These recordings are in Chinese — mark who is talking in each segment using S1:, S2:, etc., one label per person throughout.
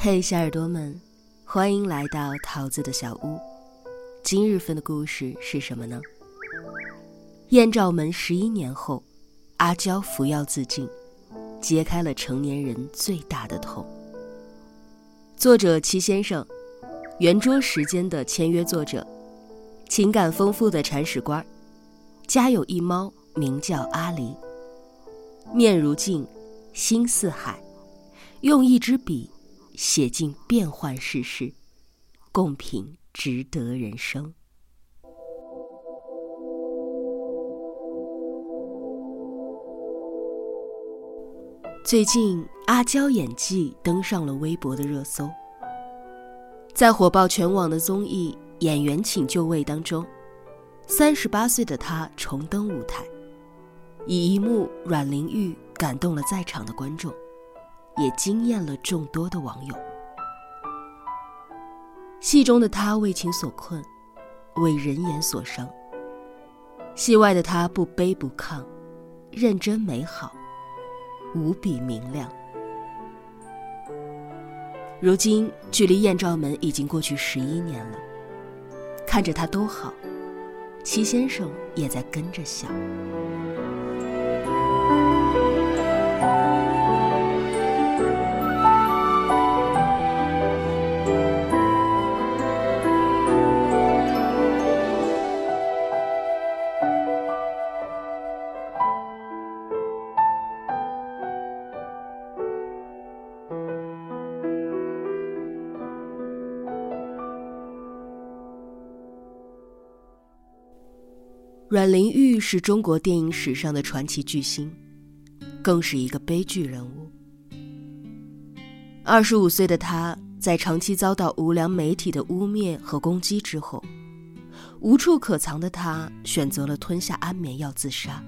S1: 嘿，小耳朵们，欢迎来到桃子的小屋。今日份的故事是什么呢？艳照门十一年后，阿娇服药自尽，揭开了成年人最大的痛。作者齐先生，圆桌时间的签约作者，情感丰富的铲屎官，家有一猫，名叫阿狸。面如镜，心似海，用一支笔写尽变幻世事，共品值得人生。最近，阿娇演技登上了微博的热搜。在火爆全网的综艺《演员请就位》当中，三十八岁的她重登舞台。以一幕阮玲玉感动了在场的观众，也惊艳了众多的网友。戏中的他为情所困，为人言所伤；戏外的他不卑不亢，认真美好，无比明亮。如今距离艳照门已经过去十一年了，看着他多好，齐先生也在跟着笑。阮玲玉是中国电影史上的传奇巨星，更是一个悲剧人物。二十五岁的她，在长期遭到无良媒体的污蔑和攻击之后，无处可藏的她选择了吞下安眠药自杀，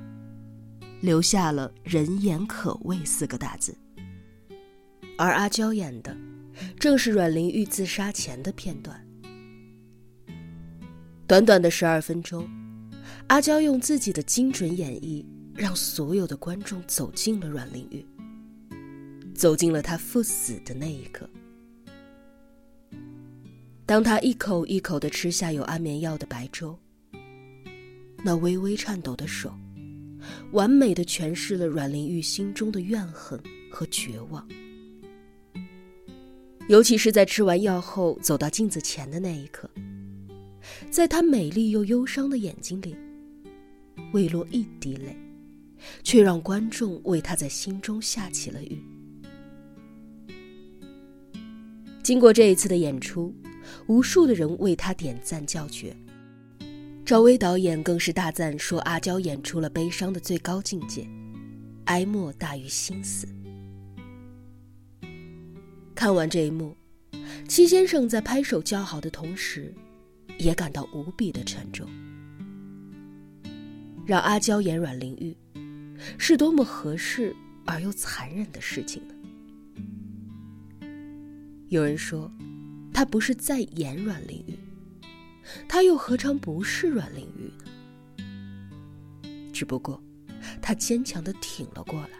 S1: 留下了“人言可畏”四个大字。而阿娇演的，正是阮玲玉自杀前的片段。短短的十二分钟。阿娇用自己的精准演绎，让所有的观众走进了阮玲玉，走进了她赴死的那一刻。当她一口一口的吃下有安眠药的白粥，那微微颤抖的手，完美的诠释了阮玲玉心中的怨恨和绝望。尤其是在吃完药后走到镜子前的那一刻，在她美丽又忧伤的眼睛里。未落一滴泪，却让观众为他在心中下起了雨。经过这一次的演出，无数的人为他点赞叫绝。赵薇导演更是大赞说：“阿娇演出了悲伤的最高境界，哀莫大于心死。”看完这一幕，戚先生在拍手叫好的同时，也感到无比的沉重。让阿娇演阮玲玉，是多么合适而又残忍的事情呢？有人说，她不是在演阮玲玉，她又何尝不是阮玲玉呢？只不过，她坚强的挺了过来。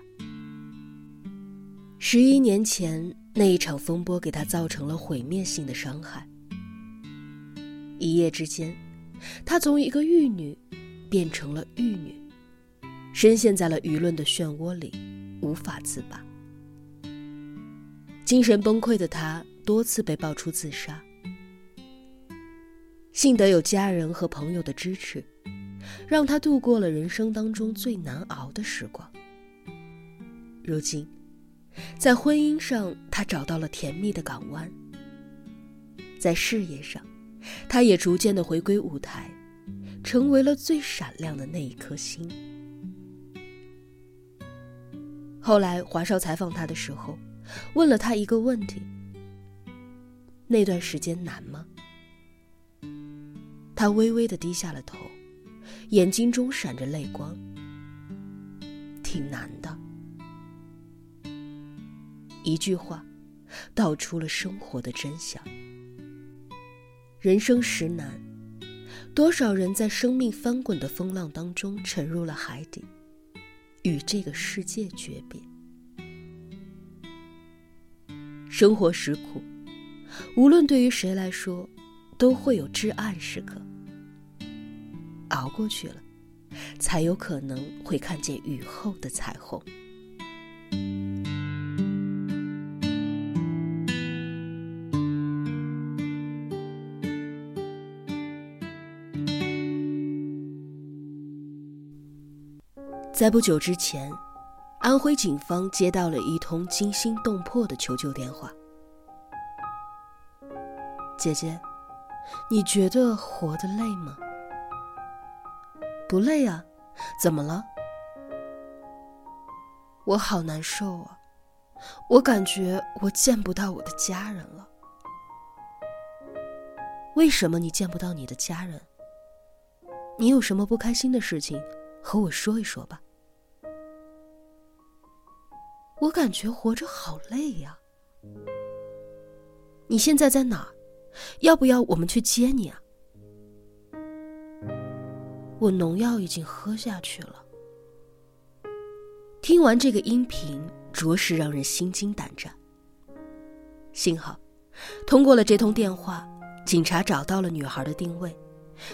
S1: 十一年前那一场风波给她造成了毁灭性的伤害，一夜之间，她从一个玉女。变成了玉女，深陷在了舆论的漩涡里，无法自拔。精神崩溃的她多次被爆出自杀，幸得有家人和朋友的支持，让她度过了人生当中最难熬的时光。如今，在婚姻上，她找到了甜蜜的港湾；在事业上，她也逐渐的回归舞台。成为了最闪亮的那一颗星。后来华少采访他的时候，问了他一个问题：那段时间难吗？他微微的低下了头，眼睛中闪着泪光。挺难的。一句话，道出了生活的真相。人生实难。多少人在生命翻滚的风浪当中沉入了海底，与这个世界诀别。生活实苦，无论对于谁来说，都会有至暗时刻。熬过去了，才有可能会看见雨后的彩虹。在不久之前，安徽警方接到了一通惊心动魄的求救电话。姐姐，你觉得活得累吗？不累啊，怎么了？我好难受啊，我感觉我见不到我的家人了。为什么你见不到你的家人？你有什么不开心的事情，和我说一说吧。我感觉活着好累呀！你现在在哪儿？要不要我们去接你啊？我农药已经喝下去了。听完这个音频，着实让人心惊胆战。幸好，通过了这通电话，警察找到了女孩的定位，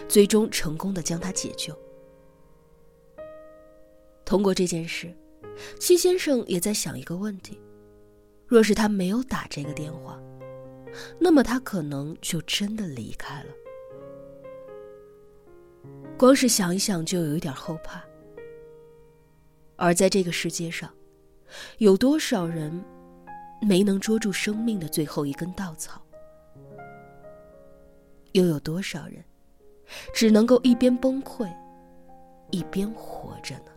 S1: 最终成功的将她解救。通过这件事。戚先生也在想一个问题：若是他没有打这个电话，那么他可能就真的离开了。光是想一想就有一点后怕。而在这个世界上，有多少人没能捉住生命的最后一根稻草？又有多少人只能够一边崩溃，一边活着呢？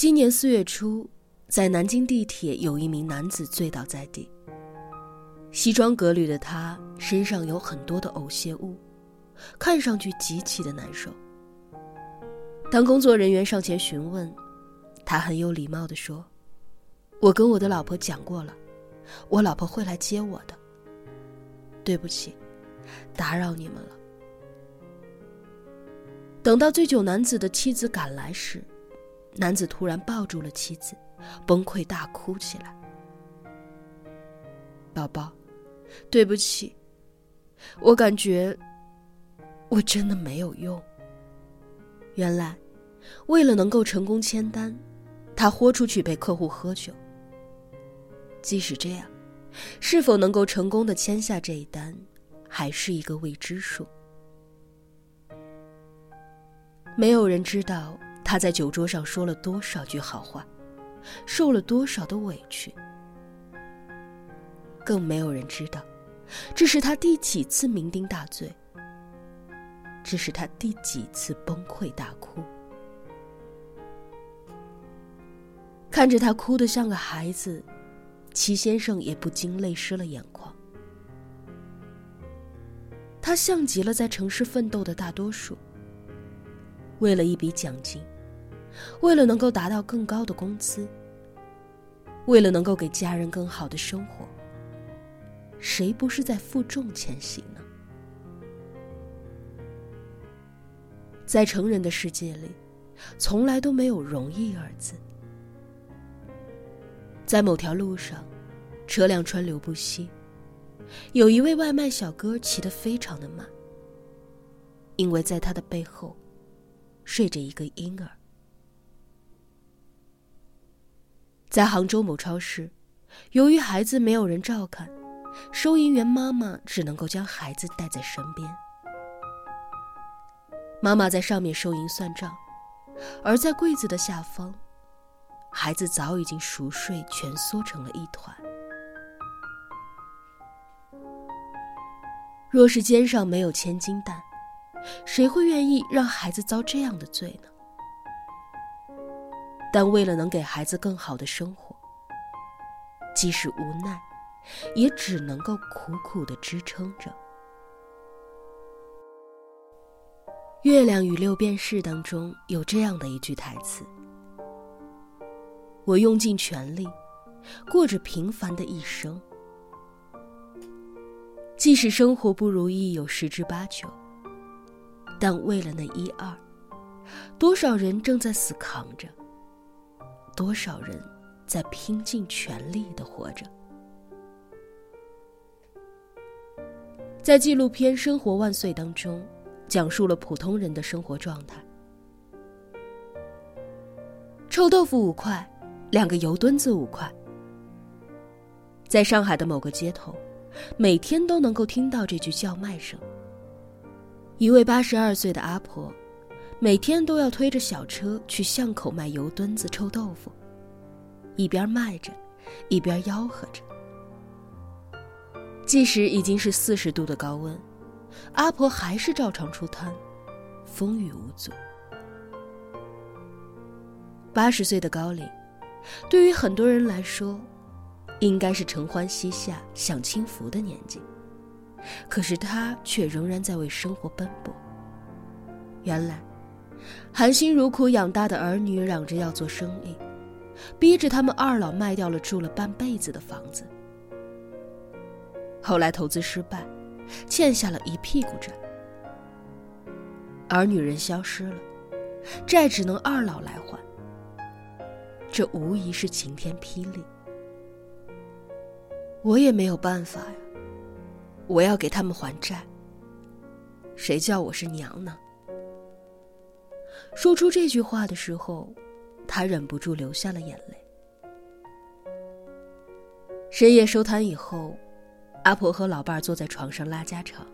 S1: 今年四月初，在南京地铁，有一名男子醉倒在地。西装革履的他身上有很多的呕血物，看上去极其的难受。当工作人员上前询问，他很有礼貌的说：“我跟我的老婆讲过了，我老婆会来接我的。对不起，打扰你们了。”等到醉酒男子的妻子赶来时，男子突然抱住了妻子，崩溃大哭起来。宝宝，对不起，我感觉我真的没有用。原来，为了能够成功签单，他豁出去陪客户喝酒。即使这样，是否能够成功的签下这一单，还是一个未知数。没有人知道。他在酒桌上说了多少句好话，受了多少的委屈，更没有人知道，这是他第几次酩酊大醉，这是他第几次崩溃大哭。看着他哭得像个孩子，齐先生也不禁泪湿了眼眶。他像极了在城市奋斗的大多数，为了一笔奖金。为了能够达到更高的工资，为了能够给家人更好的生活，谁不是在负重前行呢？在成人的世界里，从来都没有容易二字。在某条路上，车辆川流不息，有一位外卖小哥骑得非常的慢，因为在他的背后，睡着一个婴儿。在杭州某超市，由于孩子没有人照看，收银员妈妈只能够将孩子带在身边。妈妈在上面收银算账，而在柜子的下方，孩子早已经熟睡，蜷缩成了一团。若是肩上没有千斤担，谁会愿意让孩子遭这样的罪呢？但为了能给孩子更好的生活，即使无奈，也只能够苦苦的支撑着。《月亮与六便士》当中有这样的一句台词：“我用尽全力，过着平凡的一生，即使生活不如意有十之八九，但为了那一二，多少人正在死扛着。”多少人在拼尽全力的活着。在纪录片生活万岁当中讲述了普通人的生活状态。臭豆腐五块两个油墩子五块。在上海的某个街头每天都能够听到这句叫卖声。一位八十二岁的阿婆每天都要推着小车去巷口卖油墩子、臭豆腐，一边卖着，一边吆喝着。即使已经是四十度的高温，阿婆还是照常出摊，风雨无阻。八十岁的高龄，对于很多人来说，应该是承欢膝下、享清福的年纪。可是他却仍然在为生活奔波。原来，含辛茹苦养大的儿女嚷着要做生意，逼着他们二老卖掉了住了半辈子的房子。后来投资失败，欠下了一屁股债，而女人消失了，债只能二老来还。这无疑是晴天霹雳，我也没有办法呀。我要给他们还债，谁叫我是娘呢？说出这句话的时候，他忍不住流下了眼泪。深夜收摊以后。阿婆和老伴儿坐在床上拉家常。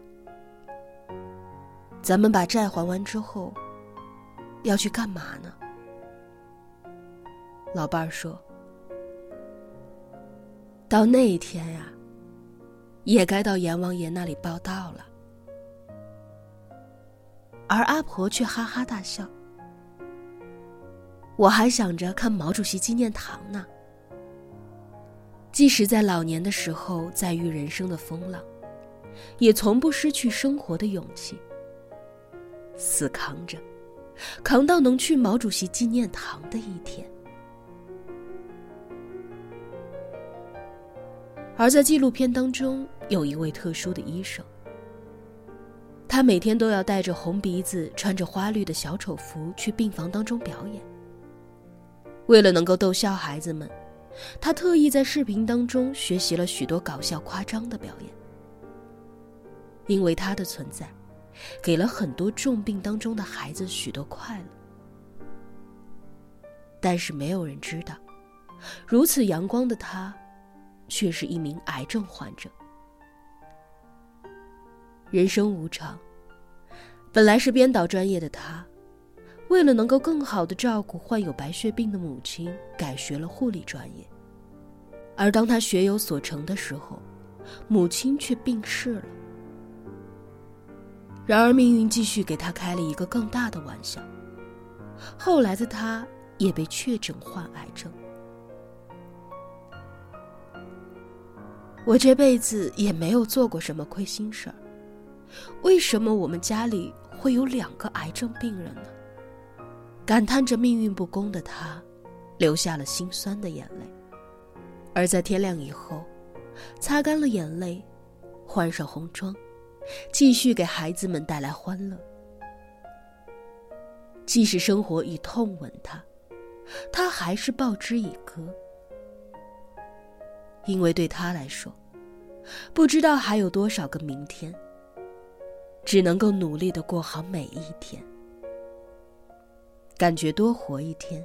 S1: 咱们把债还完之后，要去干嘛呢？老伴儿说：“到那一天呀，也该到阎王爷那里报道了。”而阿婆却哈哈大笑：“我还想着看毛主席纪念堂呢。”即使在老年的时候再遇人生的风浪，也从不失去生活的勇气。死扛着，扛到能去毛主席纪念堂的一天。而在纪录片当中，有一位特殊的医生，他每天都要带着红鼻子、穿着花绿的小丑服去病房当中表演，为了能够逗笑孩子们。他特意在视频当中学习了许多搞笑夸张的表演，因为他的存在，给了很多重病当中的孩子许多快乐。但是没有人知道，如此阳光的他，却是一名癌症患者。人生无常，本来是编导专业的他。为了能够更好的照顾患有白血病的母亲，改学了护理专业。而当他学有所成的时候，母亲却病逝了。然而命运继续给他开了一个更大的玩笑。后来的他也被确诊患癌症。我这辈子也没有做过什么亏心事儿，为什么我们家里会有两个癌症病人呢？感叹着命运不公的他，流下了心酸的眼泪。而在天亮以后，擦干了眼泪，换上红妆，继续给孩子们带来欢乐。即使生活以痛吻他，他还是报之以歌。因为对他来说，不知道还有多少个明天，只能够努力的过好每一天。感觉多活一天，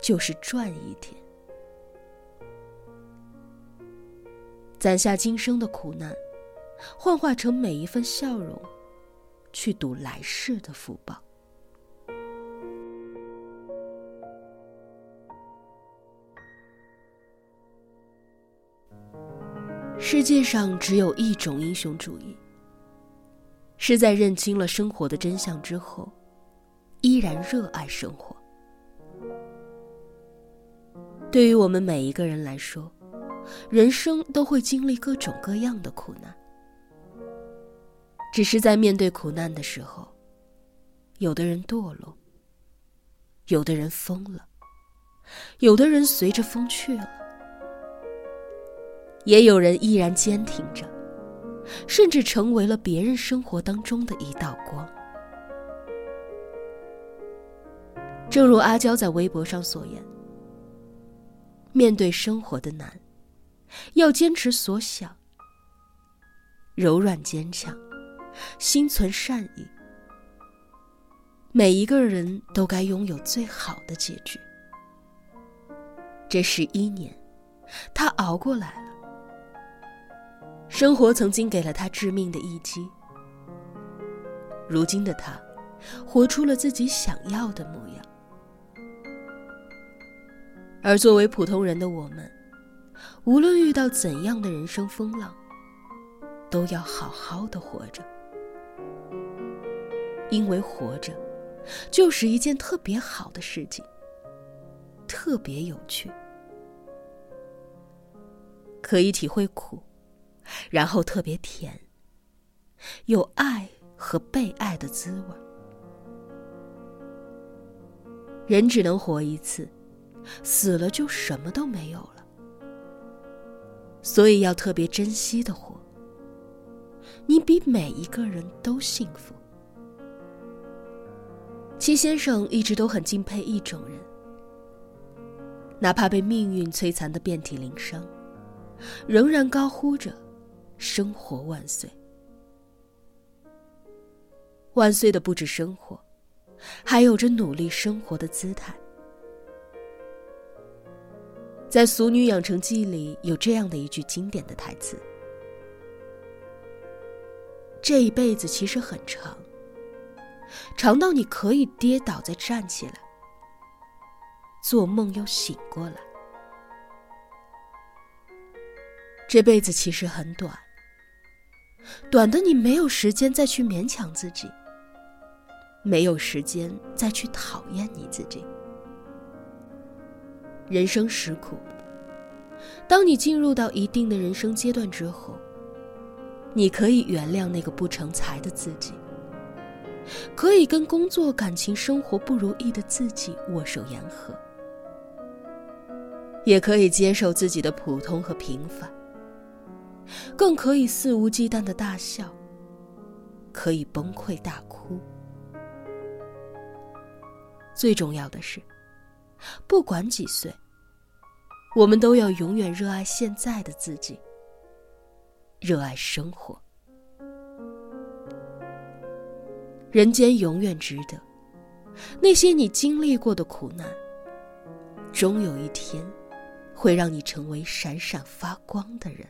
S1: 就是赚一天。攒下今生的苦难，幻化成每一份笑容，去赌来世的福报。世界上只有一种英雄主义，是在认清了生活的真相之后。依然热爱生活。对于我们每一个人来说，人生都会经历各种各样的苦难。只是在面对苦难的时候，有的人堕落，有的人疯了，有的人随着风去了，也有人依然坚挺着，甚至成为了别人生活当中的一道光。正如阿娇在微博上所言：“面对生活的难，要坚持所想，柔软坚强，心存善意。每一个人都该拥有最好的结局。这十一年，他熬过来了。生活曾经给了他致命的一击。如今的他，活出了自己想要的模样。而作为普通人的我们，无论遇到怎样的人生风浪，都要好好的活着，因为活着，就是一件特别好的事情，特别有趣，可以体会苦，然后特别甜，有爱和被爱的滋味。人只能活一次。死了就什么都没有了，所以要特别珍惜的活。你比每一个人都幸福。七先生一直都很敬佩一种人，哪怕被命运摧残的遍体鳞伤，仍然高呼着“生活万岁”。万岁的不止生活，还有着努力生活的姿态。在《俗女养成记》里有这样的一句经典的台词：“这一辈子其实很长，长到你可以跌倒再站起来，做梦又醒过来。这辈子其实很短，短的你没有时间再去勉强自己，没有时间再去讨厌你自己。”人生实苦。当你进入到一定的人生阶段之后，你可以原谅那个不成才的自己，可以跟工作、感情、生活不如意的自己握手言和，也可以接受自己的普通和平凡，更可以肆无忌惮的大笑，可以崩溃大哭。最重要的是，不管几岁。我们都要永远热爱现在的自己，热爱生活。人间永远值得，那些你经历过的苦难，终有一天会让你成为闪闪发光的人。